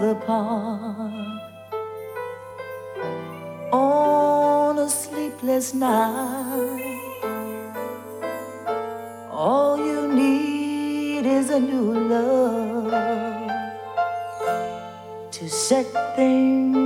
the park on a sleepless night. All you need is a new love to set things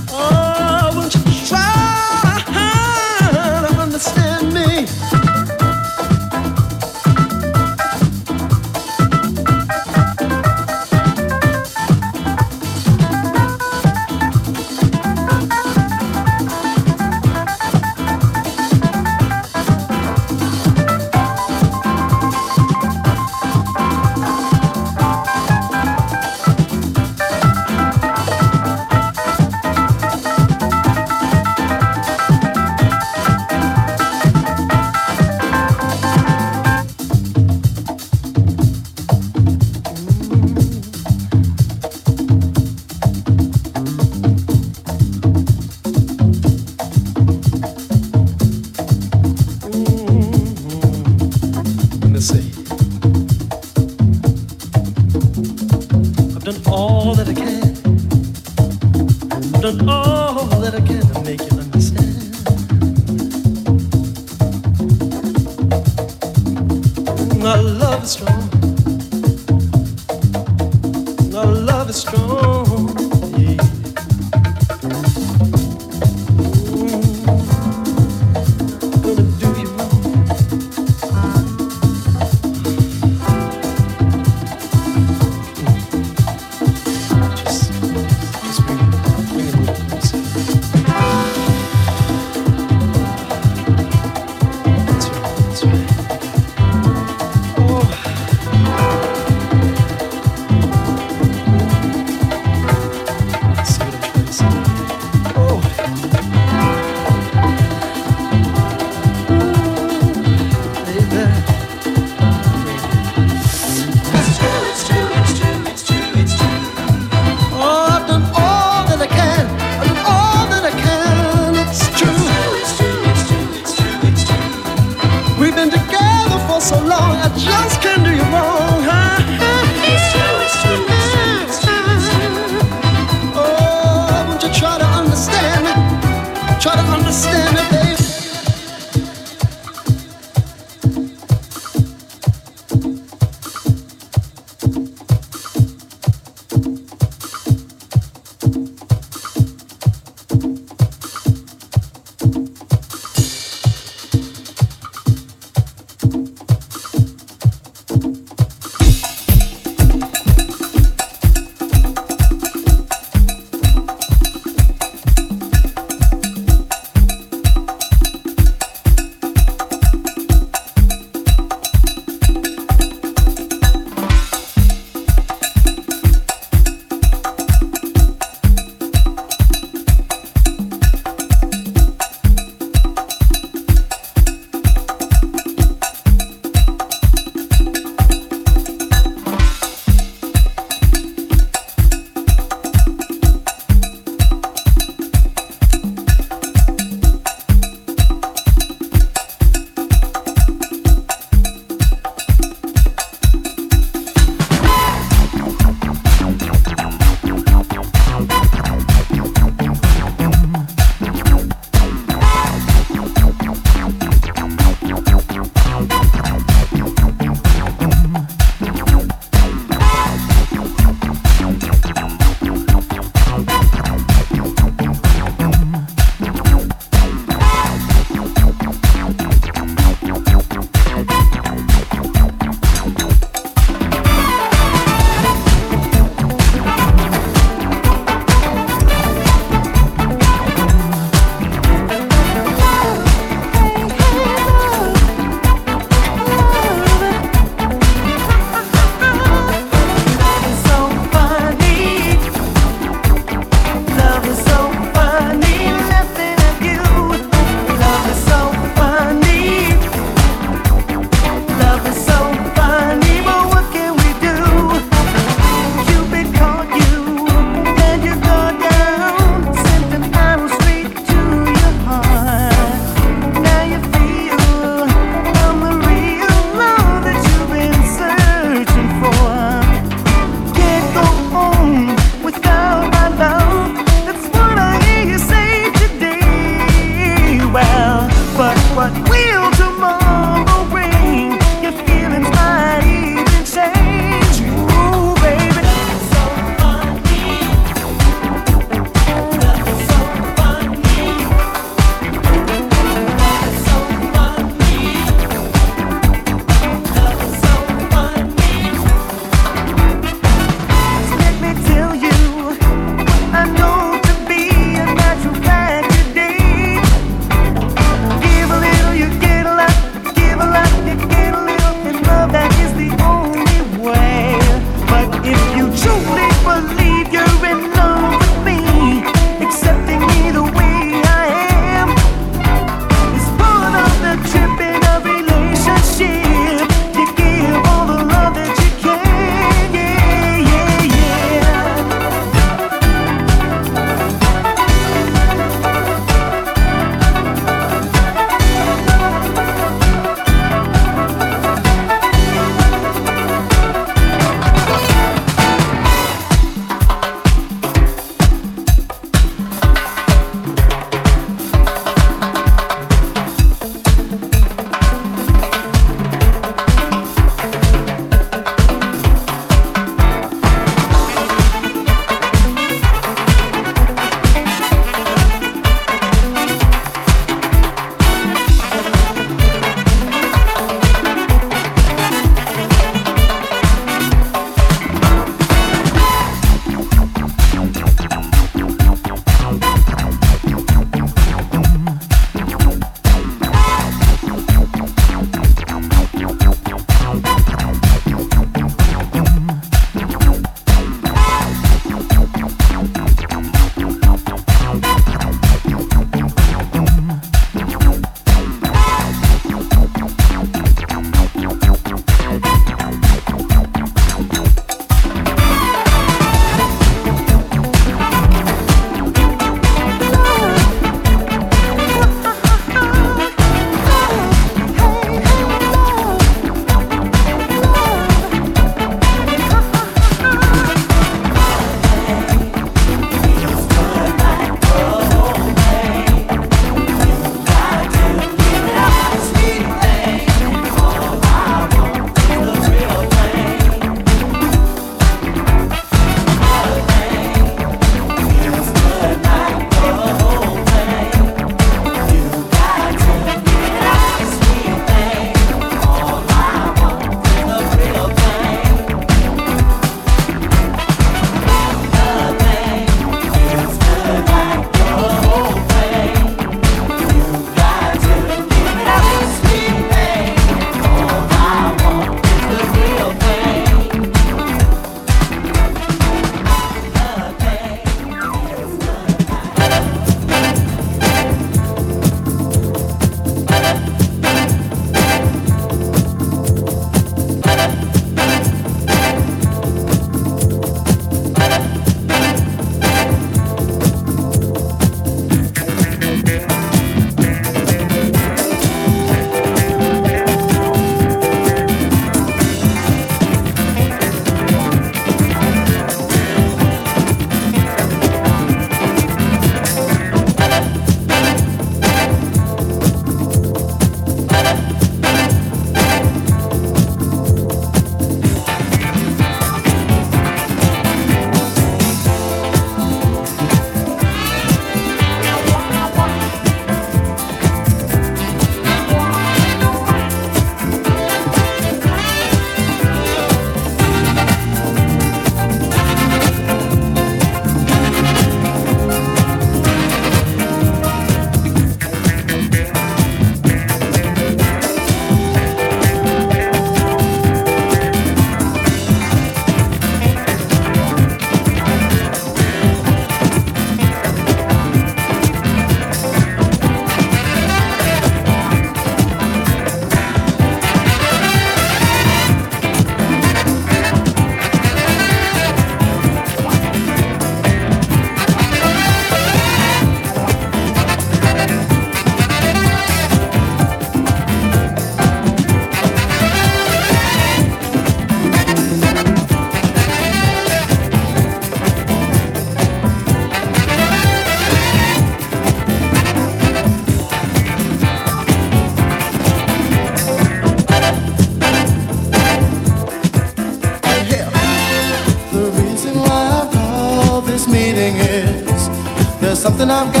and I've got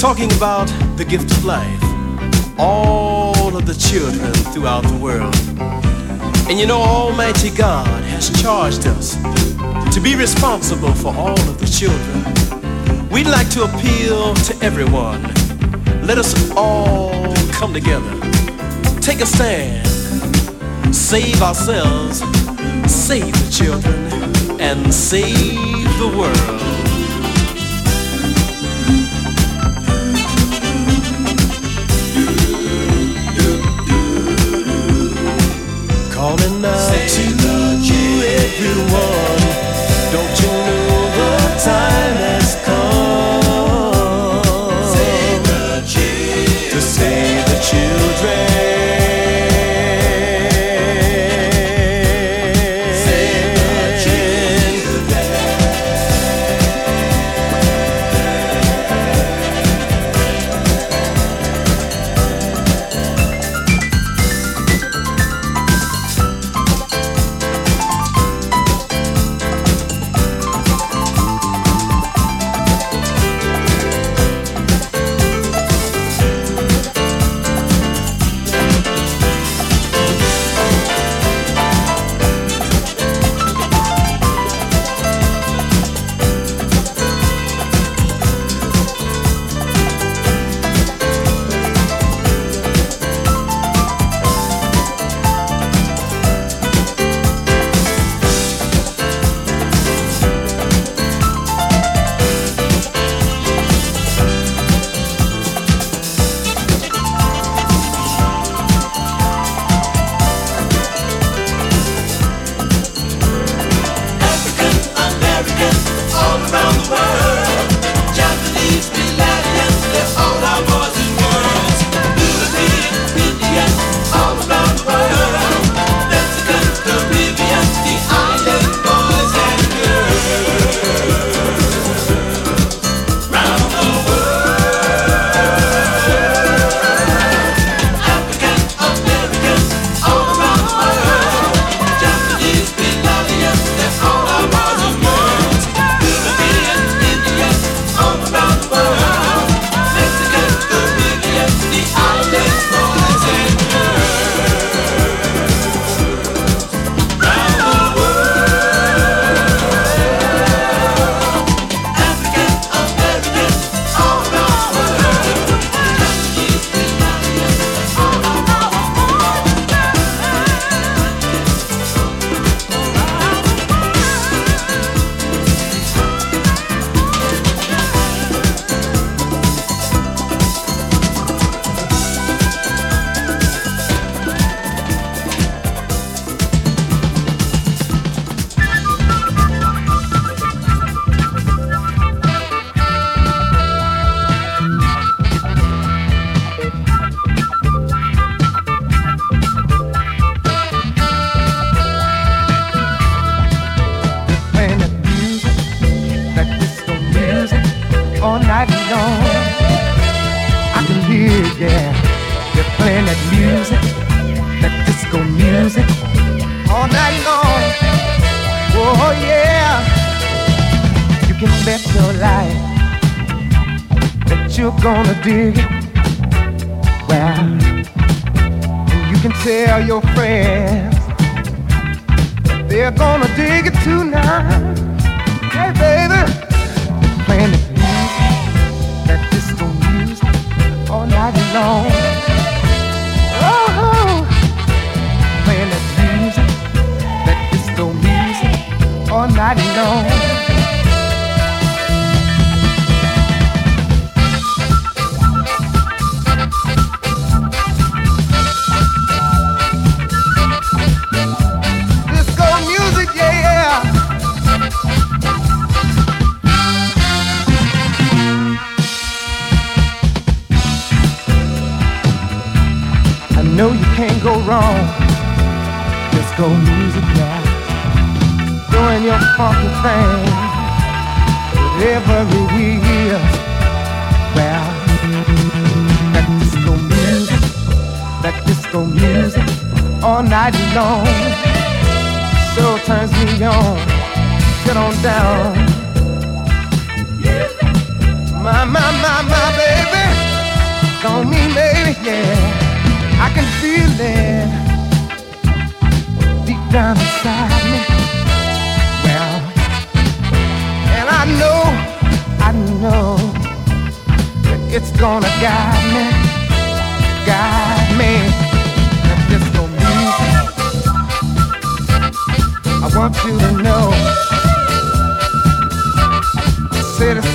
talking about the gift of life, all of the children throughout the world. And you know, Almighty God has charged us to be responsible for all of the children. We'd like to appeal to everyone. Let us all come together, take a stand, save ourselves, save the children, and save the world. calling out to everyone. Don't you know the time has come to save the children?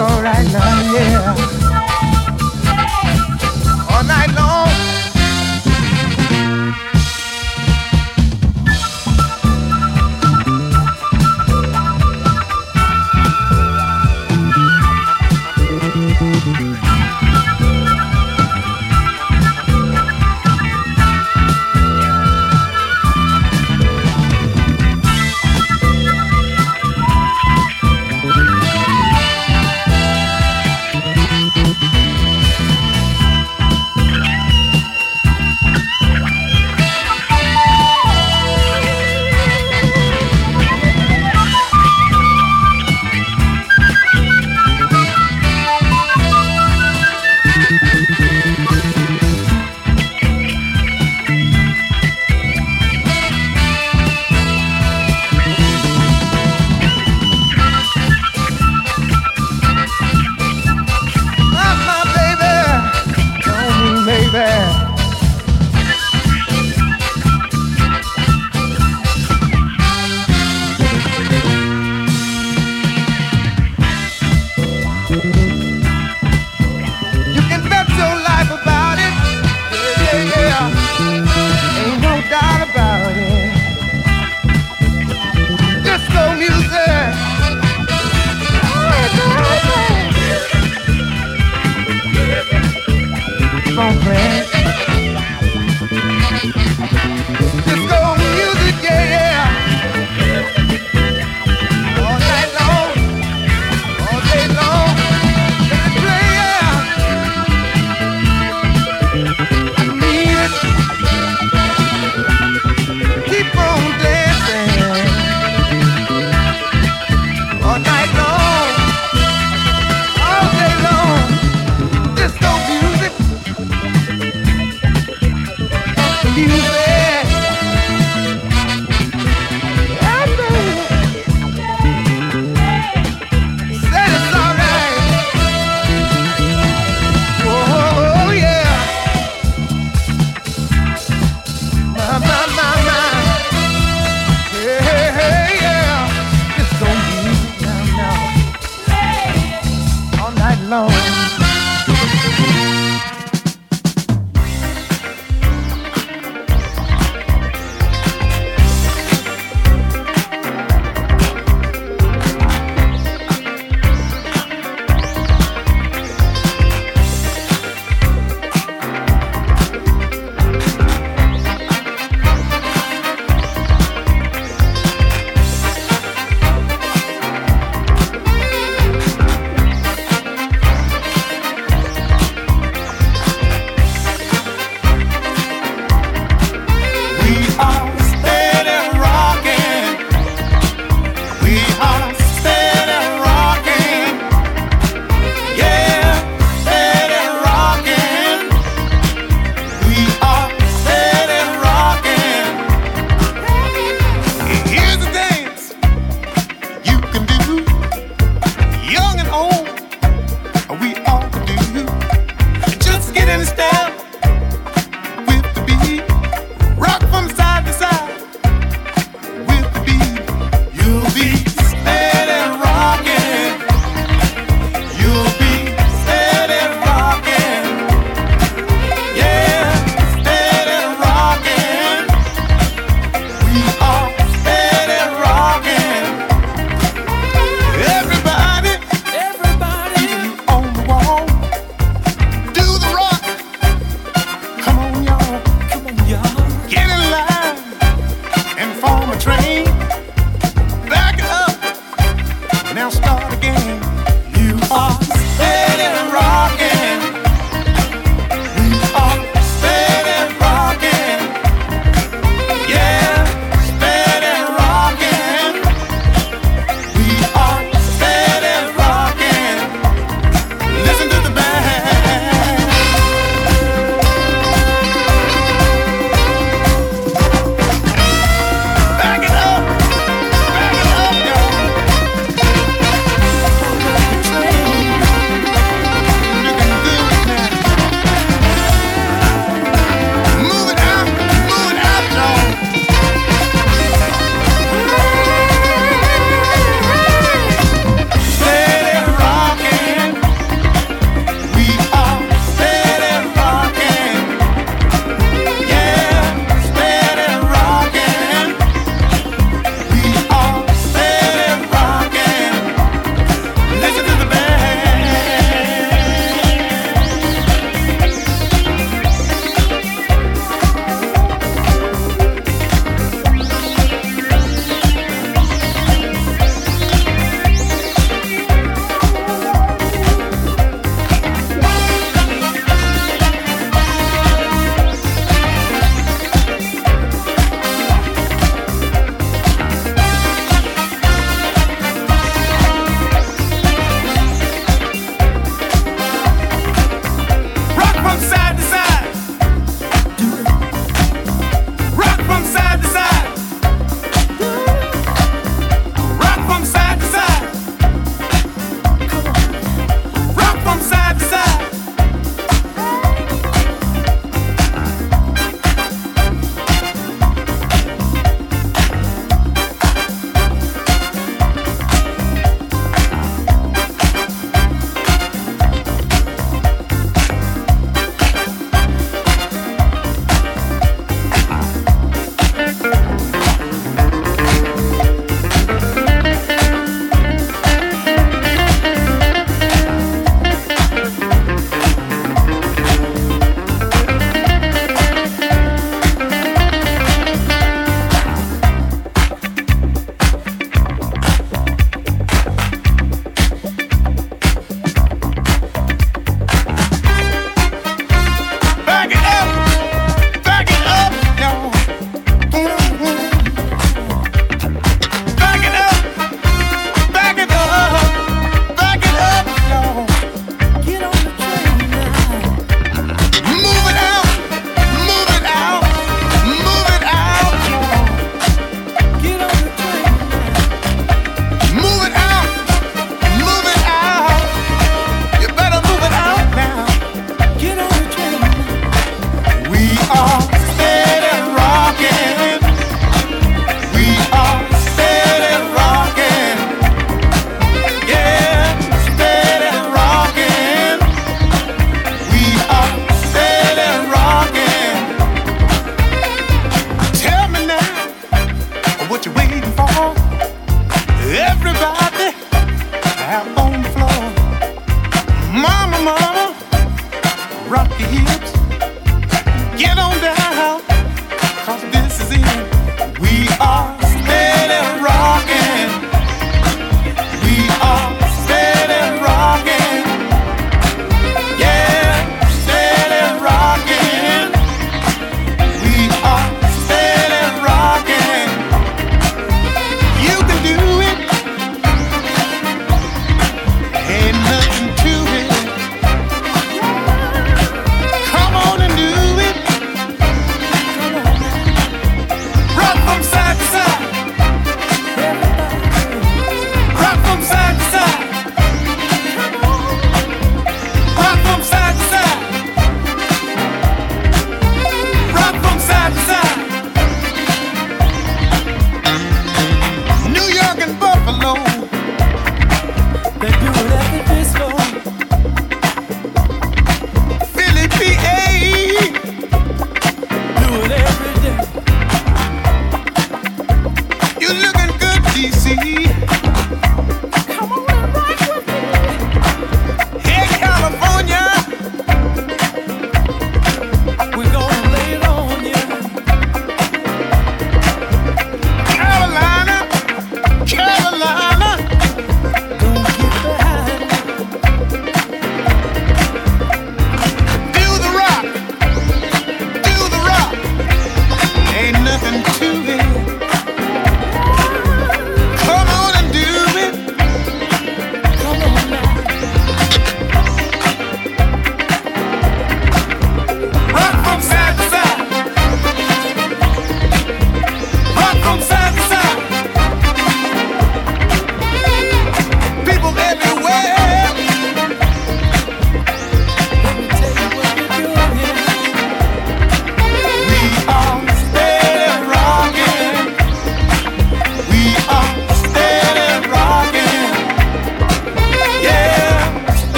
Alright now, yeah. All night long.